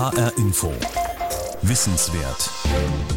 HR Info. Wissenswert.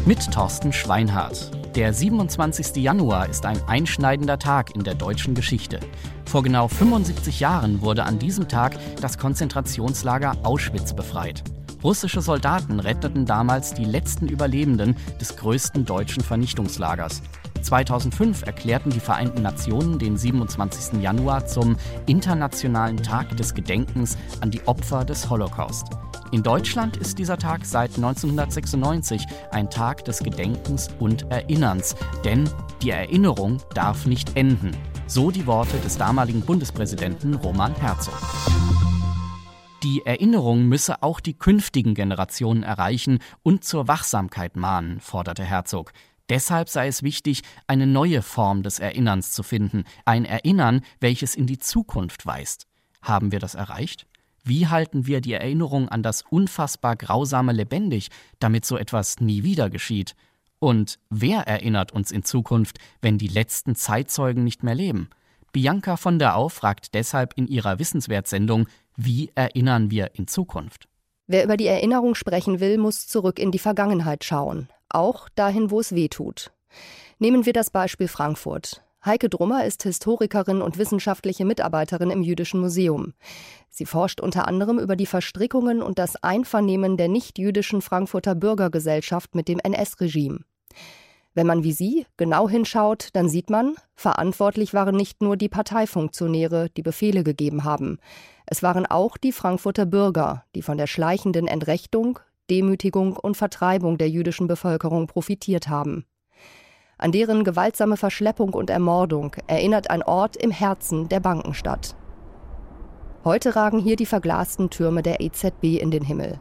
Mit Thorsten Schweinhardt. Der 27. Januar ist ein einschneidender Tag in der deutschen Geschichte. Vor genau 75 Jahren wurde an diesem Tag das Konzentrationslager Auschwitz befreit. Russische Soldaten retteten damals die letzten Überlebenden des größten deutschen Vernichtungslagers. 2005 erklärten die Vereinten Nationen den 27. Januar zum Internationalen Tag des Gedenkens an die Opfer des Holocaust. In Deutschland ist dieser Tag seit 1996 ein Tag des Gedenkens und Erinnerns, denn die Erinnerung darf nicht enden. So die Worte des damaligen Bundespräsidenten Roman Herzog. Die Erinnerung müsse auch die künftigen Generationen erreichen und zur Wachsamkeit mahnen, forderte Herzog. Deshalb sei es wichtig, eine neue Form des Erinnerns zu finden, ein Erinnern, welches in die Zukunft weist. Haben wir das erreicht? Wie halten wir die Erinnerung an das unfassbar Grausame lebendig, damit so etwas nie wieder geschieht? Und wer erinnert uns in Zukunft, wenn die letzten Zeitzeugen nicht mehr leben? Bianca von der Au fragt deshalb in ihrer Wissenswertsendung, wie erinnern wir in Zukunft? Wer über die Erinnerung sprechen will, muss zurück in die Vergangenheit schauen, auch dahin, wo es weh tut. Nehmen wir das Beispiel Frankfurt. Heike Drummer ist Historikerin und wissenschaftliche Mitarbeiterin im Jüdischen Museum. Sie forscht unter anderem über die Verstrickungen und das Einvernehmen der nicht-jüdischen Frankfurter Bürgergesellschaft mit dem NS-Regime. Wenn man wie sie genau hinschaut, dann sieht man, verantwortlich waren nicht nur die Parteifunktionäre, die Befehle gegeben haben. Es waren auch die Frankfurter Bürger, die von der schleichenden Entrechtung, Demütigung und Vertreibung der jüdischen Bevölkerung profitiert haben. An deren gewaltsame Verschleppung und Ermordung erinnert ein Ort im Herzen der Bankenstadt. Heute ragen hier die verglasten Türme der EZB in den Himmel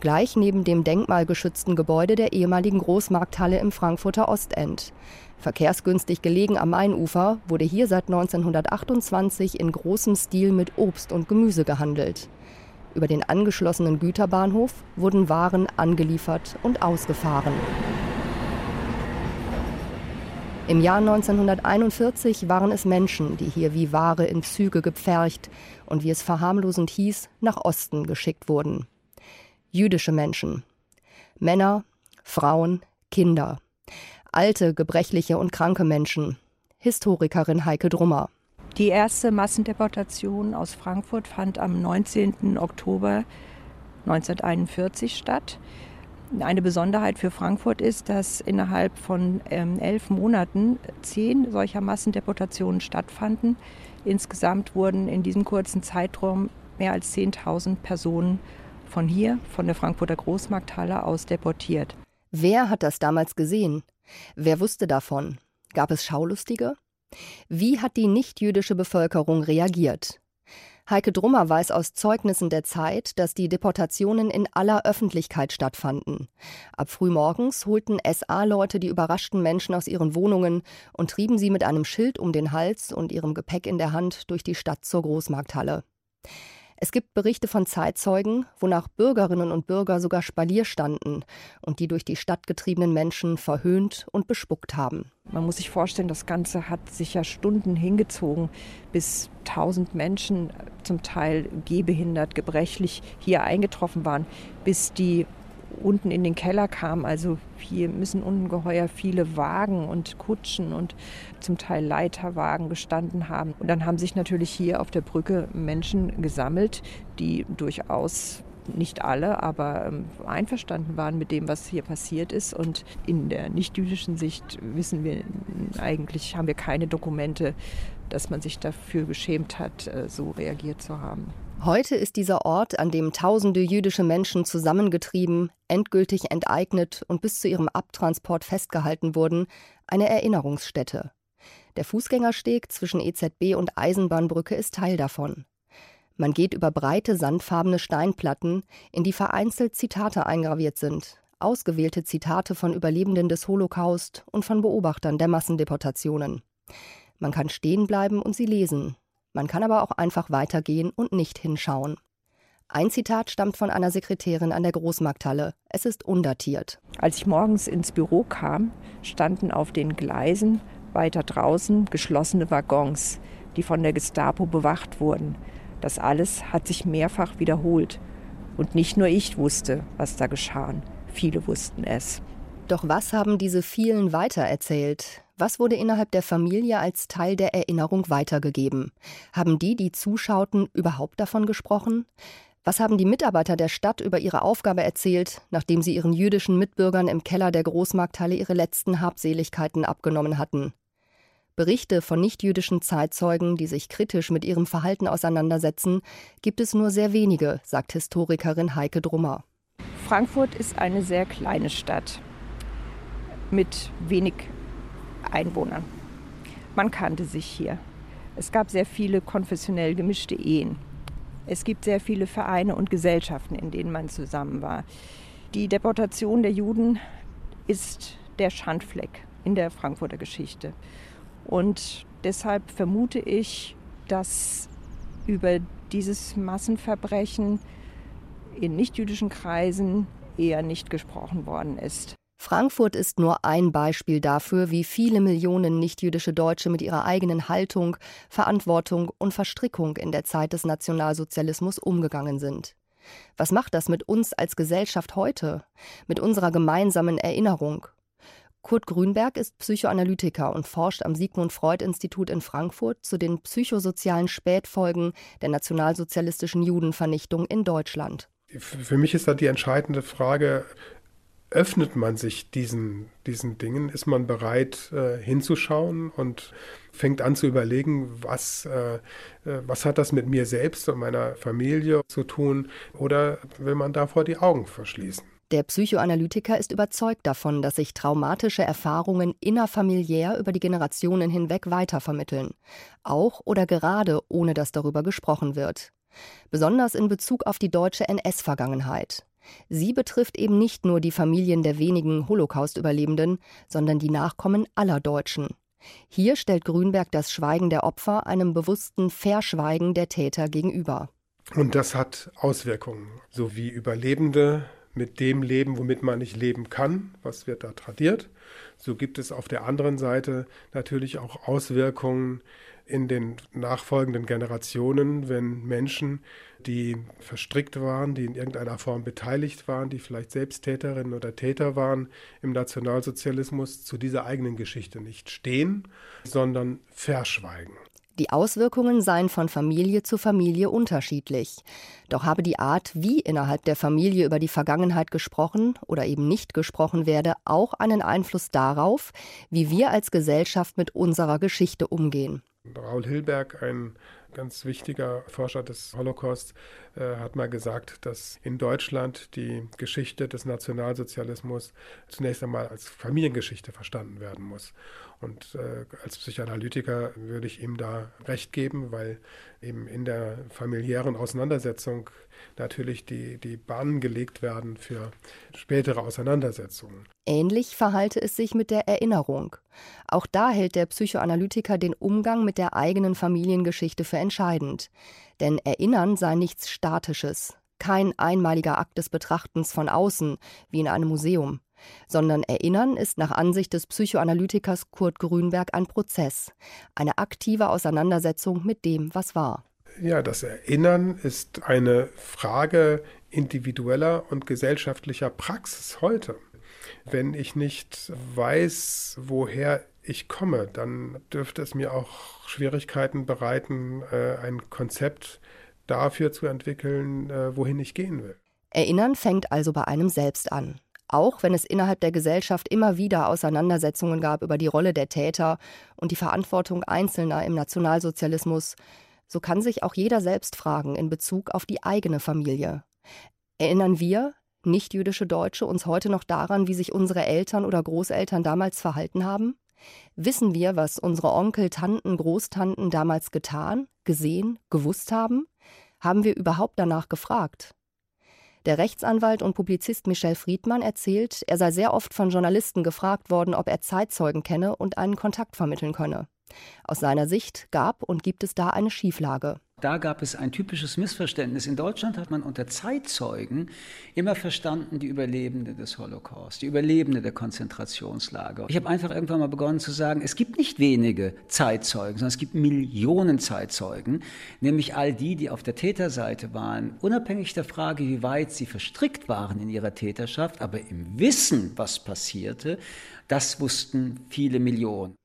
gleich neben dem denkmalgeschützten Gebäude der ehemaligen Großmarkthalle im Frankfurter Ostend. Verkehrsgünstig gelegen am Mainufer wurde hier seit 1928 in großem Stil mit Obst und Gemüse gehandelt. Über den angeschlossenen Güterbahnhof wurden Waren angeliefert und ausgefahren. Im Jahr 1941 waren es Menschen, die hier wie Ware in Züge gepfercht und wie es verharmlosend hieß, nach Osten geschickt wurden jüdische Menschen. Männer, Frauen, Kinder. Alte, gebrechliche und kranke Menschen. Historikerin Heike Drummer. Die erste Massendeportation aus Frankfurt fand am 19. Oktober 1941 statt. Eine Besonderheit für Frankfurt ist, dass innerhalb von ähm, elf Monaten zehn solcher Massendeportationen stattfanden. Insgesamt wurden in diesem kurzen Zeitraum mehr als 10.000 Personen von hier, von der Frankfurter Großmarkthalle aus deportiert. Wer hat das damals gesehen? Wer wusste davon? Gab es Schaulustige? Wie hat die nichtjüdische Bevölkerung reagiert? Heike Drummer weiß aus Zeugnissen der Zeit, dass die Deportationen in aller Öffentlichkeit stattfanden. Ab frühmorgens holten SA-Leute die überraschten Menschen aus ihren Wohnungen und trieben sie mit einem Schild um den Hals und ihrem Gepäck in der Hand durch die Stadt zur Großmarkthalle. Es gibt Berichte von Zeitzeugen, wonach Bürgerinnen und Bürger sogar Spalier standen und die durch die Stadt getriebenen Menschen verhöhnt und bespuckt haben. Man muss sich vorstellen, das Ganze hat sich ja Stunden hingezogen, bis tausend Menschen, zum Teil gehbehindert, gebrechlich, hier eingetroffen waren, bis die unten in den Keller kam. Also hier müssen ungeheuer viele Wagen und Kutschen und zum Teil Leiterwagen gestanden haben. Und dann haben sich natürlich hier auf der Brücke Menschen gesammelt, die durchaus nicht alle, aber ähm, einverstanden waren mit dem, was hier passiert ist. Und in der nicht-jüdischen Sicht wissen wir eigentlich, haben wir keine Dokumente, dass man sich dafür geschämt hat, äh, so reagiert zu haben. Heute ist dieser Ort, an dem tausende jüdische Menschen zusammengetrieben, endgültig enteignet und bis zu ihrem Abtransport festgehalten wurden, eine Erinnerungsstätte. Der Fußgängersteg zwischen EZB und Eisenbahnbrücke ist Teil davon. Man geht über breite sandfarbene Steinplatten, in die vereinzelt Zitate eingraviert sind, ausgewählte Zitate von Überlebenden des Holocaust und von Beobachtern der Massendeportationen. Man kann stehen bleiben und sie lesen, man kann aber auch einfach weitergehen und nicht hinschauen. Ein Zitat stammt von einer Sekretärin an der Großmarkthalle. Es ist undatiert. Als ich morgens ins Büro kam, standen auf den Gleisen weiter draußen geschlossene Waggons, die von der Gestapo bewacht wurden. Das alles hat sich mehrfach wiederholt. Und nicht nur ich wusste, was da geschah. Viele wussten es. Doch was haben diese vielen weitererzählt? Was wurde innerhalb der Familie als Teil der Erinnerung weitergegeben? Haben die, die zuschauten, überhaupt davon gesprochen? Was haben die Mitarbeiter der Stadt über ihre Aufgabe erzählt, nachdem sie ihren jüdischen Mitbürgern im Keller der Großmarkthalle ihre letzten Habseligkeiten abgenommen hatten? Berichte von nichtjüdischen Zeitzeugen, die sich kritisch mit ihrem Verhalten auseinandersetzen, gibt es nur sehr wenige, sagt Historikerin Heike Drummer. Frankfurt ist eine sehr kleine Stadt mit wenig Einwohnern. Man kannte sich hier. Es gab sehr viele konfessionell gemischte Ehen. Es gibt sehr viele Vereine und Gesellschaften, in denen man zusammen war. Die Deportation der Juden ist der Schandfleck in der Frankfurter Geschichte. Und deshalb vermute ich, dass über dieses Massenverbrechen in nichtjüdischen Kreisen eher nicht gesprochen worden ist. Frankfurt ist nur ein Beispiel dafür, wie viele Millionen nichtjüdische Deutsche mit ihrer eigenen Haltung, Verantwortung und Verstrickung in der Zeit des Nationalsozialismus umgegangen sind. Was macht das mit uns als Gesellschaft heute, mit unserer gemeinsamen Erinnerung? Kurt Grünberg ist Psychoanalytiker und forscht am Sigmund Freud Institut in Frankfurt zu den psychosozialen Spätfolgen der nationalsozialistischen Judenvernichtung in Deutschland. Für mich ist da die entscheidende Frage, öffnet man sich diesen, diesen Dingen? Ist man bereit äh, hinzuschauen und fängt an zu überlegen, was, äh, äh, was hat das mit mir selbst und meiner Familie zu tun? Oder will man davor die Augen verschließen? Der Psychoanalytiker ist überzeugt davon, dass sich traumatische Erfahrungen innerfamiliär über die Generationen hinweg weitervermitteln. Auch oder gerade ohne dass darüber gesprochen wird. Besonders in Bezug auf die deutsche NS-Vergangenheit. Sie betrifft eben nicht nur die Familien der wenigen Holocaust-Überlebenden, sondern die Nachkommen aller Deutschen. Hier stellt Grünberg das Schweigen der Opfer einem bewussten Verschweigen der Täter gegenüber. Und das hat Auswirkungen, so wie Überlebende mit dem leben, womit man nicht leben kann, was wird da tradiert. So gibt es auf der anderen Seite natürlich auch Auswirkungen in den nachfolgenden Generationen, wenn Menschen, die verstrickt waren, die in irgendeiner Form beteiligt waren, die vielleicht selbst Täterinnen oder Täter waren im Nationalsozialismus, zu dieser eigenen Geschichte nicht stehen, sondern verschweigen. Die Auswirkungen seien von Familie zu Familie unterschiedlich. Doch habe die Art, wie innerhalb der Familie über die Vergangenheit gesprochen oder eben nicht gesprochen werde, auch einen Einfluss darauf, wie wir als Gesellschaft mit unserer Geschichte umgehen. Raul Hilberg, ein ganz wichtiger Forscher des Holocaust, äh, hat mal gesagt, dass in Deutschland die Geschichte des Nationalsozialismus zunächst einmal als Familiengeschichte verstanden werden muss. Und äh, als Psychoanalytiker würde ich ihm da recht geben, weil eben in der familiären Auseinandersetzung natürlich die, die Bahnen gelegt werden für spätere Auseinandersetzungen. Ähnlich verhalte es sich mit der Erinnerung. Auch da hält der Psychoanalytiker den Umgang mit der eigenen Familiengeschichte für entscheidend. Denn Erinnern sei nichts Statisches, kein einmaliger Akt des Betrachtens von außen, wie in einem Museum sondern Erinnern ist nach Ansicht des Psychoanalytikers Kurt Grünberg ein Prozess, eine aktive Auseinandersetzung mit dem, was war. Ja, das Erinnern ist eine Frage individueller und gesellschaftlicher Praxis heute. Wenn ich nicht weiß, woher ich komme, dann dürfte es mir auch Schwierigkeiten bereiten, äh, ein Konzept dafür zu entwickeln, äh, wohin ich gehen will. Erinnern fängt also bei einem selbst an auch wenn es innerhalb der Gesellschaft immer wieder Auseinandersetzungen gab über die Rolle der Täter und die Verantwortung Einzelner im Nationalsozialismus, so kann sich auch jeder selbst fragen in Bezug auf die eigene Familie. Erinnern wir, nichtjüdische Deutsche, uns heute noch daran, wie sich unsere Eltern oder Großeltern damals verhalten haben? Wissen wir, was unsere Onkel, Tanten, Großtanten damals getan, gesehen, gewusst haben? Haben wir überhaupt danach gefragt? Der Rechtsanwalt und Publizist Michel Friedmann erzählt, er sei sehr oft von Journalisten gefragt worden, ob er Zeitzeugen kenne und einen Kontakt vermitteln könne. Aus seiner Sicht gab und gibt es da eine Schieflage. Da gab es ein typisches Missverständnis. In Deutschland hat man unter Zeitzeugen immer verstanden die Überlebende des Holocaust, die Überlebende der Konzentrationslager. Ich habe einfach irgendwann mal begonnen zu sagen, es gibt nicht wenige Zeitzeugen, sondern es gibt Millionen Zeitzeugen, nämlich all die, die auf der Täterseite waren, unabhängig der Frage, wie weit sie verstrickt waren in ihrer Täterschaft, aber im Wissen, was passierte, das wussten viele Millionen.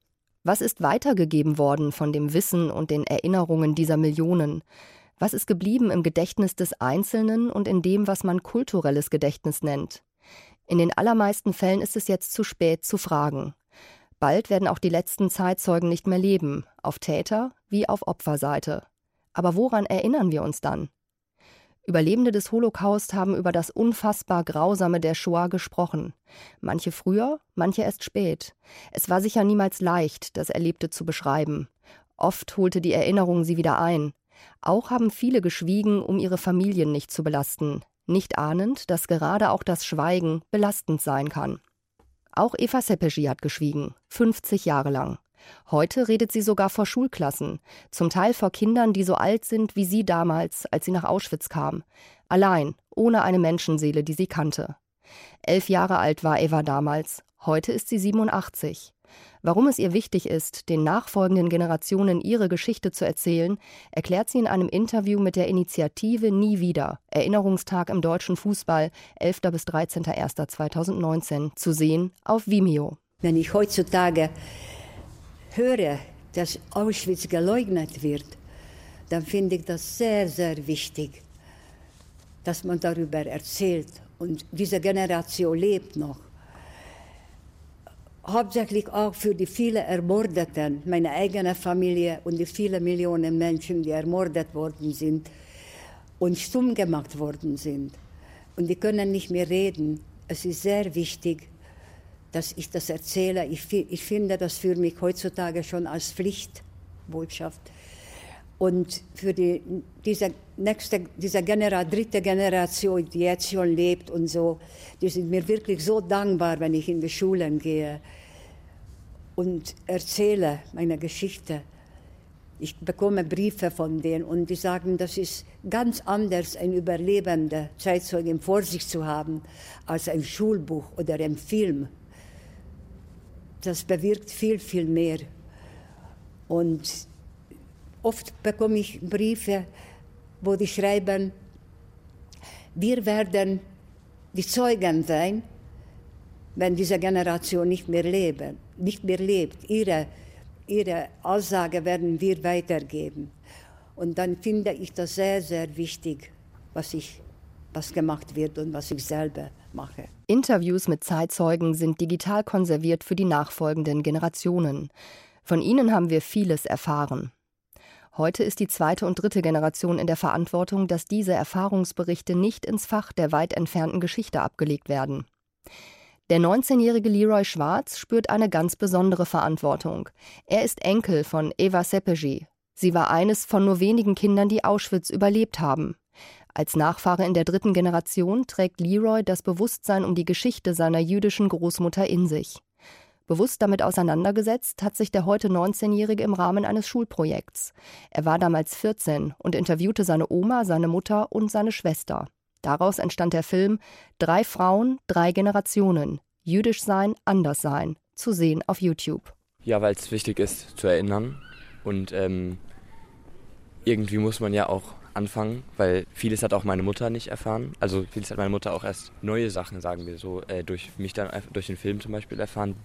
Was ist weitergegeben worden von dem Wissen und den Erinnerungen dieser Millionen? Was ist geblieben im Gedächtnis des Einzelnen und in dem, was man kulturelles Gedächtnis nennt? In den allermeisten Fällen ist es jetzt zu spät zu fragen. Bald werden auch die letzten Zeitzeugen nicht mehr leben, auf Täter wie auf Opferseite. Aber woran erinnern wir uns dann? Überlebende des Holocaust haben über das unfassbar Grausame der Shoah gesprochen. Manche früher, manche erst spät. Es war sicher niemals leicht, das Erlebte zu beschreiben. Oft holte die Erinnerung sie wieder ein. Auch haben viele geschwiegen, um ihre Familien nicht zu belasten, nicht ahnend, dass gerade auch das Schweigen belastend sein kann. Auch Eva Sepeschi hat geschwiegen, 50 Jahre lang. Heute redet sie sogar vor Schulklassen, zum Teil vor Kindern, die so alt sind wie sie damals, als sie nach Auschwitz kam. Allein, ohne eine Menschenseele, die sie kannte. Elf Jahre alt war Eva damals, heute ist sie 87. Warum es ihr wichtig ist, den nachfolgenden Generationen ihre Geschichte zu erzählen, erklärt sie in einem Interview mit der Initiative Nie wieder, Erinnerungstag im deutschen Fußball, 11. bis 13.01.2019, zu sehen auf Vimeo. Wenn ich heutzutage höre, dass Auschwitz geleugnet wird, dann finde ich das sehr, sehr wichtig, dass man darüber erzählt. Und diese Generation lebt noch. Hauptsächlich auch für die vielen Ermordeten, meine eigene Familie und die vielen Millionen Menschen, die ermordet worden sind und stumm gemacht worden sind. Und die können nicht mehr reden. Es ist sehr wichtig, dass ich das erzähle. Ich, ich finde das für mich heutzutage schon als Pflichtbotschaft. Und für die, diese nächste, diese Genera dritte Generation, die jetzt schon lebt und so, die sind mir wirklich so dankbar, wenn ich in die Schulen gehe und erzähle meine Geschichte. Ich bekomme Briefe von denen und die sagen, das ist ganz anders, ein überlebender Zeitzeugen vor sich zu haben, als ein Schulbuch oder ein Film das bewirkt viel, viel mehr. Und oft bekomme ich Briefe, wo die schreiben, wir werden die Zeugen sein, wenn diese Generation nicht mehr, leben, nicht mehr lebt. Ihre, ihre Aussage werden wir weitergeben. Und dann finde ich das sehr, sehr wichtig, was, ich, was gemacht wird und was ich selber mache. Interviews mit Zeitzeugen sind digital konserviert für die nachfolgenden Generationen. Von ihnen haben wir vieles erfahren. Heute ist die zweite und dritte Generation in der Verantwortung, dass diese Erfahrungsberichte nicht ins Fach der weit entfernten Geschichte abgelegt werden. Der 19-jährige Leroy Schwarz spürt eine ganz besondere Verantwortung. Er ist Enkel von Eva Sepegi. Sie war eines von nur wenigen Kindern, die Auschwitz überlebt haben. Als Nachfahre in der dritten Generation trägt Leroy das Bewusstsein um die Geschichte seiner jüdischen Großmutter in sich. Bewusst damit auseinandergesetzt hat sich der heute 19-Jährige im Rahmen eines Schulprojekts. Er war damals 14 und interviewte seine Oma, seine Mutter und seine Schwester. Daraus entstand der Film Drei Frauen, drei Generationen. Jüdisch sein, anders sein. Zu sehen auf YouTube. Ja, weil es wichtig ist zu erinnern. Und ähm, irgendwie muss man ja auch anfangen, weil vieles hat auch meine Mutter nicht erfahren. Also vieles hat meine Mutter auch erst neue Sachen, sagen wir so, äh, durch mich dann durch den Film zum Beispiel erfahren.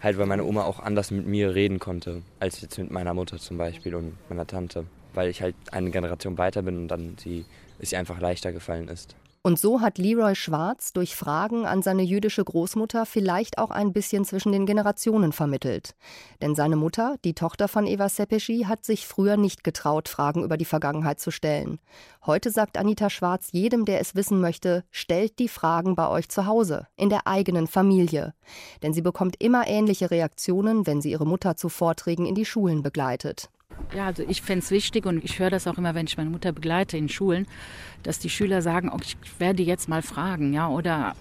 Halt, weil meine Oma auch anders mit mir reden konnte, als jetzt mit meiner Mutter zum Beispiel und meiner Tante. Weil ich halt eine Generation weiter bin und dann sie, es ihr einfach leichter gefallen ist. Und so hat Leroy Schwarz durch Fragen an seine jüdische Großmutter vielleicht auch ein bisschen zwischen den Generationen vermittelt. Denn seine Mutter, die Tochter von Eva Sepeschi, hat sich früher nicht getraut, Fragen über die Vergangenheit zu stellen. Heute sagt Anita Schwarz jedem, der es wissen möchte, stellt die Fragen bei euch zu Hause, in der eigenen Familie. Denn sie bekommt immer ähnliche Reaktionen, wenn sie ihre Mutter zu Vorträgen in die Schulen begleitet. Ja, also ich fände es wichtig und ich höre das auch immer, wenn ich meine Mutter begleite in Schulen, dass die Schüler sagen, oh, ich werde jetzt mal fragen, ja, oder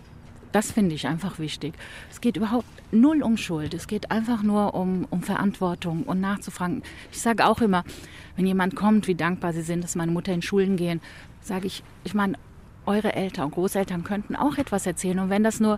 Das finde ich einfach wichtig. Es geht überhaupt null um Schuld. Es geht einfach nur um, um Verantwortung und nachzufragen. Ich sage auch immer, wenn jemand kommt, wie dankbar sie sind, dass meine Mutter in Schulen gehen, sage ich, ich meine, eure Eltern und Großeltern könnten auch etwas erzählen. Und wenn das nur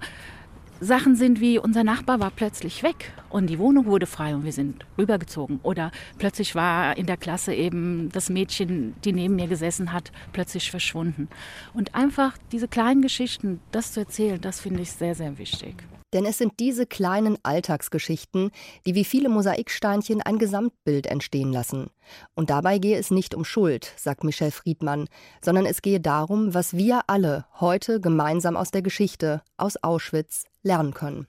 Sachen sind wie unser Nachbar war plötzlich weg und die Wohnung wurde frei und wir sind rübergezogen. Oder plötzlich war in der Klasse eben das Mädchen, die neben mir gesessen hat, plötzlich verschwunden. Und einfach diese kleinen Geschichten, das zu erzählen, das finde ich sehr, sehr wichtig. Denn es sind diese kleinen Alltagsgeschichten, die wie viele Mosaiksteinchen ein Gesamtbild entstehen lassen. Und dabei gehe es nicht um Schuld, sagt Michel Friedmann, sondern es gehe darum, was wir alle heute gemeinsam aus der Geschichte, aus Auschwitz, lernen können.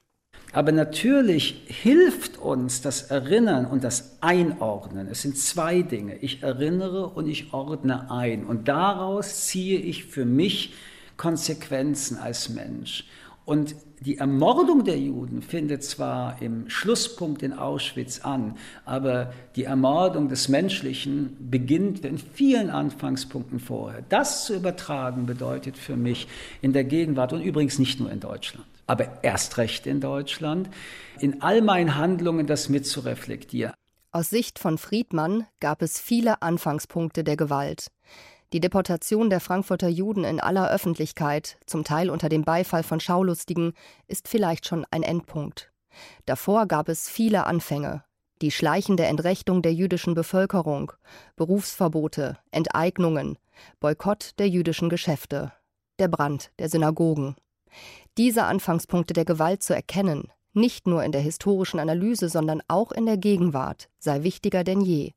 Aber natürlich hilft uns das Erinnern und das Einordnen. Es sind zwei Dinge. Ich erinnere und ich ordne ein. Und daraus ziehe ich für mich Konsequenzen als Mensch. Und die Ermordung der Juden findet zwar im Schlusspunkt in Auschwitz an, aber die Ermordung des Menschlichen beginnt in vielen Anfangspunkten vorher. Das zu übertragen bedeutet für mich in der Gegenwart und übrigens nicht nur in Deutschland, aber erst recht in Deutschland, in all meinen Handlungen das mitzureflektieren. Aus Sicht von Friedmann gab es viele Anfangspunkte der Gewalt. Die Deportation der Frankfurter Juden in aller Öffentlichkeit, zum Teil unter dem Beifall von Schaulustigen, ist vielleicht schon ein Endpunkt. Davor gab es viele Anfänge. Die schleichende Entrechtung der jüdischen Bevölkerung, Berufsverbote, Enteignungen, Boykott der jüdischen Geschäfte, der Brand der Synagogen. Diese Anfangspunkte der Gewalt zu erkennen, nicht nur in der historischen Analyse, sondern auch in der Gegenwart, sei wichtiger denn je.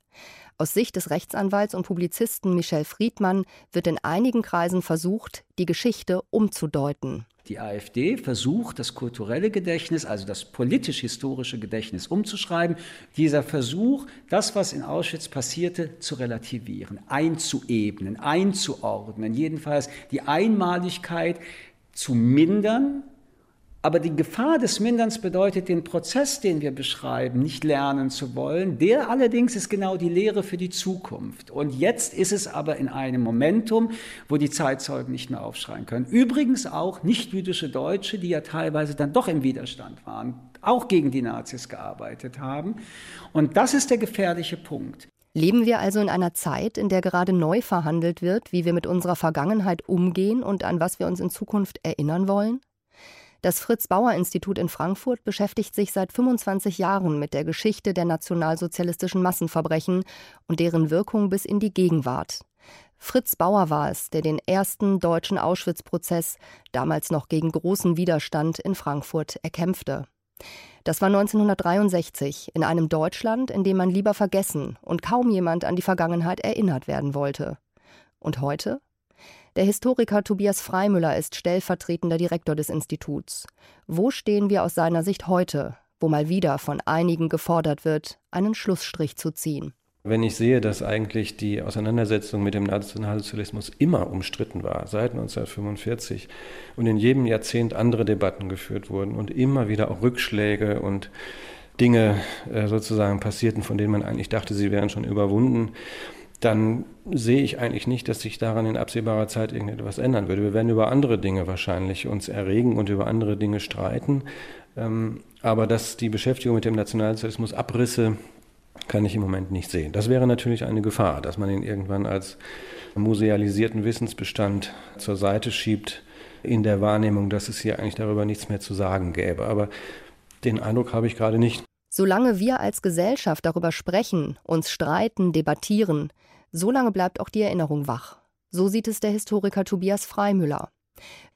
Aus Sicht des Rechtsanwalts und Publizisten Michel Friedmann wird in einigen Kreisen versucht, die Geschichte umzudeuten. Die AfD versucht, das kulturelle Gedächtnis, also das politisch-historische Gedächtnis umzuschreiben. Dieser Versuch, das, was in Auschwitz passierte, zu relativieren, einzuebnen, einzuordnen, jedenfalls die Einmaligkeit zu mindern, aber die Gefahr des Minderns bedeutet, den Prozess, den wir beschreiben, nicht lernen zu wollen. Der allerdings ist genau die Lehre für die Zukunft. Und jetzt ist es aber in einem Momentum, wo die Zeitzeugen nicht mehr aufschreien können. Übrigens auch nicht-jüdische Deutsche, die ja teilweise dann doch im Widerstand waren, auch gegen die Nazis gearbeitet haben. Und das ist der gefährliche Punkt. Leben wir also in einer Zeit, in der gerade neu verhandelt wird, wie wir mit unserer Vergangenheit umgehen und an was wir uns in Zukunft erinnern wollen? Das Fritz-Bauer-Institut in Frankfurt beschäftigt sich seit 25 Jahren mit der Geschichte der nationalsozialistischen Massenverbrechen und deren Wirkung bis in die Gegenwart. Fritz Bauer war es, der den ersten deutschen Auschwitz-Prozess, damals noch gegen großen Widerstand, in Frankfurt erkämpfte. Das war 1963 in einem Deutschland, in dem man lieber vergessen und kaum jemand an die Vergangenheit erinnert werden wollte. Und heute? Der Historiker Tobias Freimüller ist stellvertretender Direktor des Instituts. Wo stehen wir aus seiner Sicht heute, wo mal wieder von einigen gefordert wird, einen Schlussstrich zu ziehen? Wenn ich sehe, dass eigentlich die Auseinandersetzung mit dem Nationalsozialismus immer umstritten war, seit 1945, und in jedem Jahrzehnt andere Debatten geführt wurden und immer wieder auch Rückschläge und Dinge äh, sozusagen passierten, von denen man eigentlich dachte, sie wären schon überwunden, dann sehe ich eigentlich nicht, dass sich daran in absehbarer Zeit irgendetwas ändern würde. Wir werden über andere Dinge wahrscheinlich uns erregen und über andere Dinge streiten. Ähm, aber dass die Beschäftigung mit dem Nationalsozialismus Abrisse kann ich im Moment nicht sehen. Das wäre natürlich eine Gefahr, dass man ihn irgendwann als musealisierten Wissensbestand zur Seite schiebt, in der Wahrnehmung, dass es hier eigentlich darüber nichts mehr zu sagen gäbe. Aber den Eindruck habe ich gerade nicht. Solange wir als Gesellschaft darüber sprechen, uns streiten, debattieren, Solange bleibt auch die Erinnerung wach. So sieht es der Historiker Tobias Freimüller.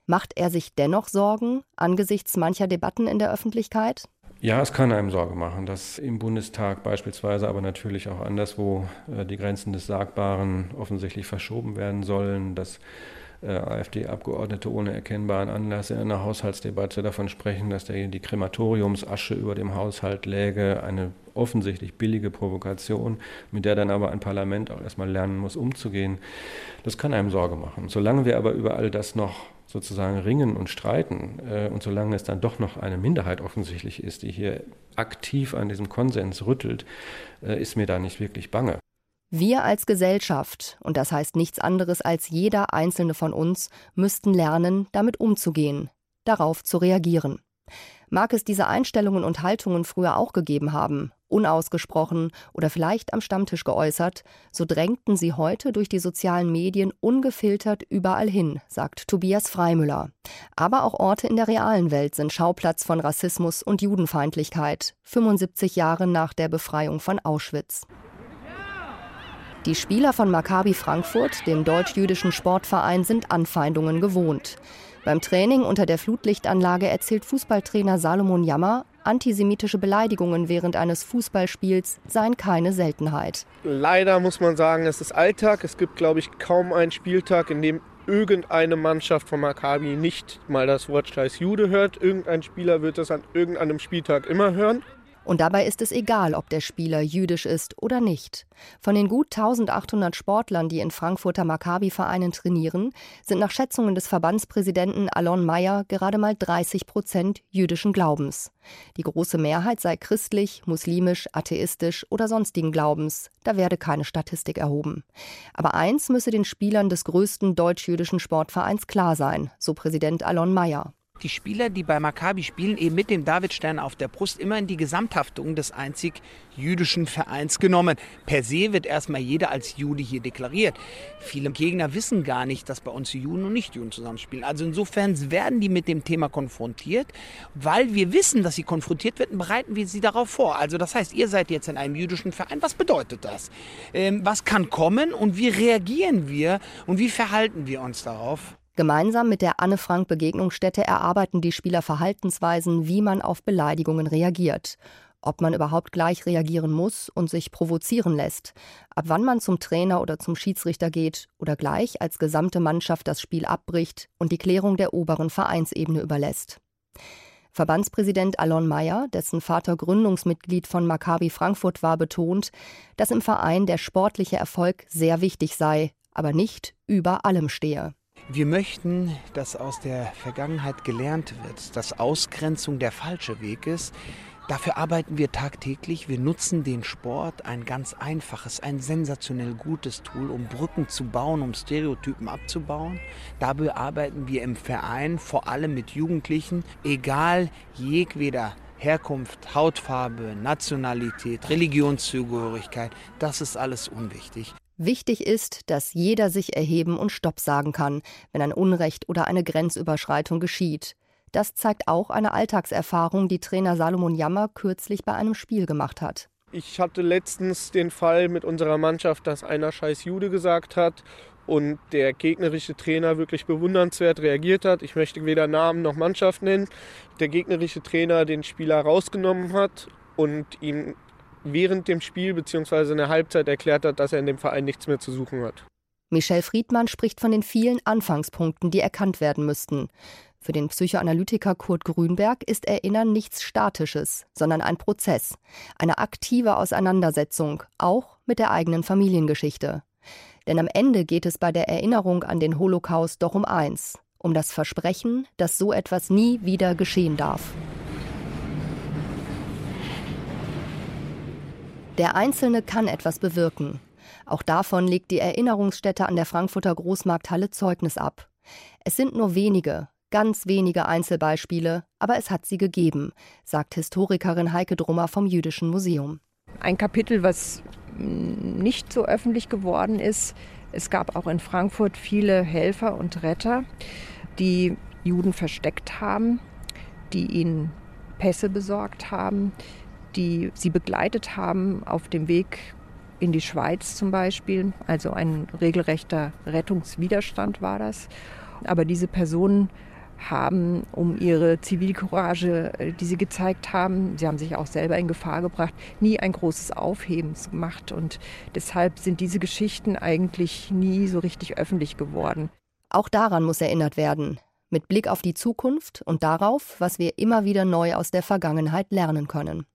Macht er sich dennoch Sorgen angesichts mancher Debatten in der Öffentlichkeit? Ja, es kann einem Sorge machen, dass im Bundestag beispielsweise, aber natürlich auch anderswo äh, die Grenzen des Sagbaren offensichtlich verschoben werden sollen, dass äh, AfD-Abgeordnete ohne erkennbaren Anlass in einer Haushaltsdebatte davon sprechen, dass der, die Krematoriumsasche über dem Haushalt läge, eine offensichtlich billige Provokation, mit der dann aber ein Parlament auch erstmal lernen muss, umzugehen. Das kann einem Sorge machen. Solange wir aber über all das noch sozusagen ringen und streiten äh, und solange es dann doch noch eine Minderheit offensichtlich ist, die hier aktiv an diesem Konsens rüttelt, äh, ist mir da nicht wirklich bange. Wir als Gesellschaft, und das heißt nichts anderes als jeder einzelne von uns, müssten lernen, damit umzugehen. darauf zu reagieren. Mag es diese Einstellungen und Haltungen früher auch gegeben haben, unausgesprochen oder vielleicht am Stammtisch geäußert, so drängten sie heute durch die sozialen Medien ungefiltert überall hin, sagt Tobias Freimüller. Aber auch Orte in der realen Welt sind Schauplatz von Rassismus und Judenfeindlichkeit, 75 Jahre nach der Befreiung von Auschwitz. Die Spieler von Maccabi Frankfurt, dem deutsch-jüdischen Sportverein, sind Anfeindungen gewohnt. Beim Training unter der Flutlichtanlage erzählt Fußballtrainer Salomon Jammer, antisemitische Beleidigungen während eines Fußballspiels seien keine Seltenheit. Leider muss man sagen, es ist Alltag. Es gibt, glaube ich, kaum einen Spieltag, in dem irgendeine Mannschaft von Maccabi nicht mal das Wort Scheiß Jude hört. Irgendein Spieler wird das an irgendeinem Spieltag immer hören. Und dabei ist es egal, ob der Spieler jüdisch ist oder nicht. Von den gut 1800 Sportlern, die in Frankfurter Maccabi-Vereinen trainieren, sind nach Schätzungen des Verbandspräsidenten Alon Mayer gerade mal 30 Prozent jüdischen Glaubens. Die große Mehrheit sei christlich, muslimisch, atheistisch oder sonstigen Glaubens. Da werde keine Statistik erhoben. Aber eins müsse den Spielern des größten deutsch-jüdischen Sportvereins klar sein, so Präsident Alon Mayer die Spieler, die bei Maccabi spielen, eben mit dem Davidstern auf der Brust immer in die Gesamthaftung des einzig jüdischen Vereins genommen. Per se wird erstmal jeder als Jude hier deklariert. Viele Gegner wissen gar nicht, dass bei uns Juden und Nichtjuden zusammenspielen. Also insofern werden die mit dem Thema konfrontiert. Weil wir wissen, dass sie konfrontiert werden, bereiten wir sie darauf vor. Also das heißt, ihr seid jetzt in einem jüdischen Verein. Was bedeutet das? Ähm, was kann kommen und wie reagieren wir und wie verhalten wir uns darauf? Gemeinsam mit der Anne Frank Begegnungsstätte erarbeiten die Spieler Verhaltensweisen, wie man auf Beleidigungen reagiert. Ob man überhaupt gleich reagieren muss und sich provozieren lässt, ab wann man zum Trainer oder zum Schiedsrichter geht oder gleich als gesamte Mannschaft das Spiel abbricht und die Klärung der oberen Vereinsebene überlässt. Verbandspräsident Alon Meyer, dessen Vater Gründungsmitglied von Maccabi Frankfurt war, betont, dass im Verein der sportliche Erfolg sehr wichtig sei, aber nicht über allem stehe. Wir möchten, dass aus der Vergangenheit gelernt wird, dass Ausgrenzung der falsche Weg ist. Dafür arbeiten wir tagtäglich. Wir nutzen den Sport, ein ganz einfaches, ein sensationell gutes Tool, um Brücken zu bauen, um Stereotypen abzubauen. Dabei arbeiten wir im Verein vor allem mit Jugendlichen, egal jegweder Herkunft, Hautfarbe, Nationalität, Religionszugehörigkeit, das ist alles unwichtig. Wichtig ist, dass jeder sich erheben und Stopp sagen kann, wenn ein Unrecht oder eine Grenzüberschreitung geschieht. Das zeigt auch eine Alltagserfahrung, die Trainer Salomon Jammer kürzlich bei einem Spiel gemacht hat. Ich hatte letztens den Fall mit unserer Mannschaft, dass einer scheiß Jude gesagt hat und der gegnerische Trainer wirklich bewundernswert reagiert hat. Ich möchte weder Namen noch Mannschaft nennen. Der gegnerische Trainer den Spieler rausgenommen hat und ihm während dem Spiel bzw. in der Halbzeit erklärt hat, dass er in dem Verein nichts mehr zu suchen hat. Michel Friedmann spricht von den vielen Anfangspunkten, die erkannt werden müssten. Für den Psychoanalytiker Kurt Grünberg ist Erinnern nichts Statisches, sondern ein Prozess, eine aktive Auseinandersetzung, auch mit der eigenen Familiengeschichte. Denn am Ende geht es bei der Erinnerung an den Holocaust doch um eins, um das Versprechen, dass so etwas nie wieder geschehen darf. Der Einzelne kann etwas bewirken. Auch davon legt die Erinnerungsstätte an der Frankfurter Großmarkthalle Zeugnis ab. Es sind nur wenige, ganz wenige Einzelbeispiele, aber es hat sie gegeben, sagt Historikerin Heike Drummer vom Jüdischen Museum. Ein Kapitel, was nicht so öffentlich geworden ist. Es gab auch in Frankfurt viele Helfer und Retter, die Juden versteckt haben, die ihnen Pässe besorgt haben, die sie begleitet haben auf dem Weg in die Schweiz zum Beispiel. Also ein regelrechter Rettungswiderstand war das. Aber diese Personen haben, um ihre Zivilcourage, äh, die sie gezeigt haben, sie haben sich auch selber in Gefahr gebracht, nie ein großes Aufhebens gemacht. Und deshalb sind diese Geschichten eigentlich nie so richtig öffentlich geworden. Auch daran muss erinnert werden, mit Blick auf die Zukunft und darauf, was wir immer wieder neu aus der Vergangenheit lernen können.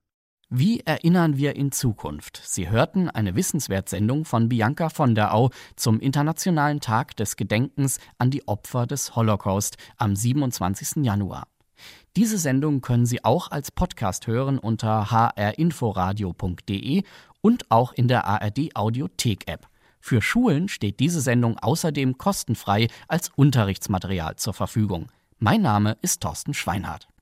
Wie erinnern wir in Zukunft? Sie hörten eine Wissenswertsendung von Bianca von der Au zum Internationalen Tag des Gedenkens an die Opfer des Holocaust am 27. Januar. Diese Sendung können Sie auch als Podcast hören unter hrinforadio.de und auch in der ARD Audiothek App. Für Schulen steht diese Sendung außerdem kostenfrei als Unterrichtsmaterial zur Verfügung. Mein Name ist Thorsten Schweinhardt.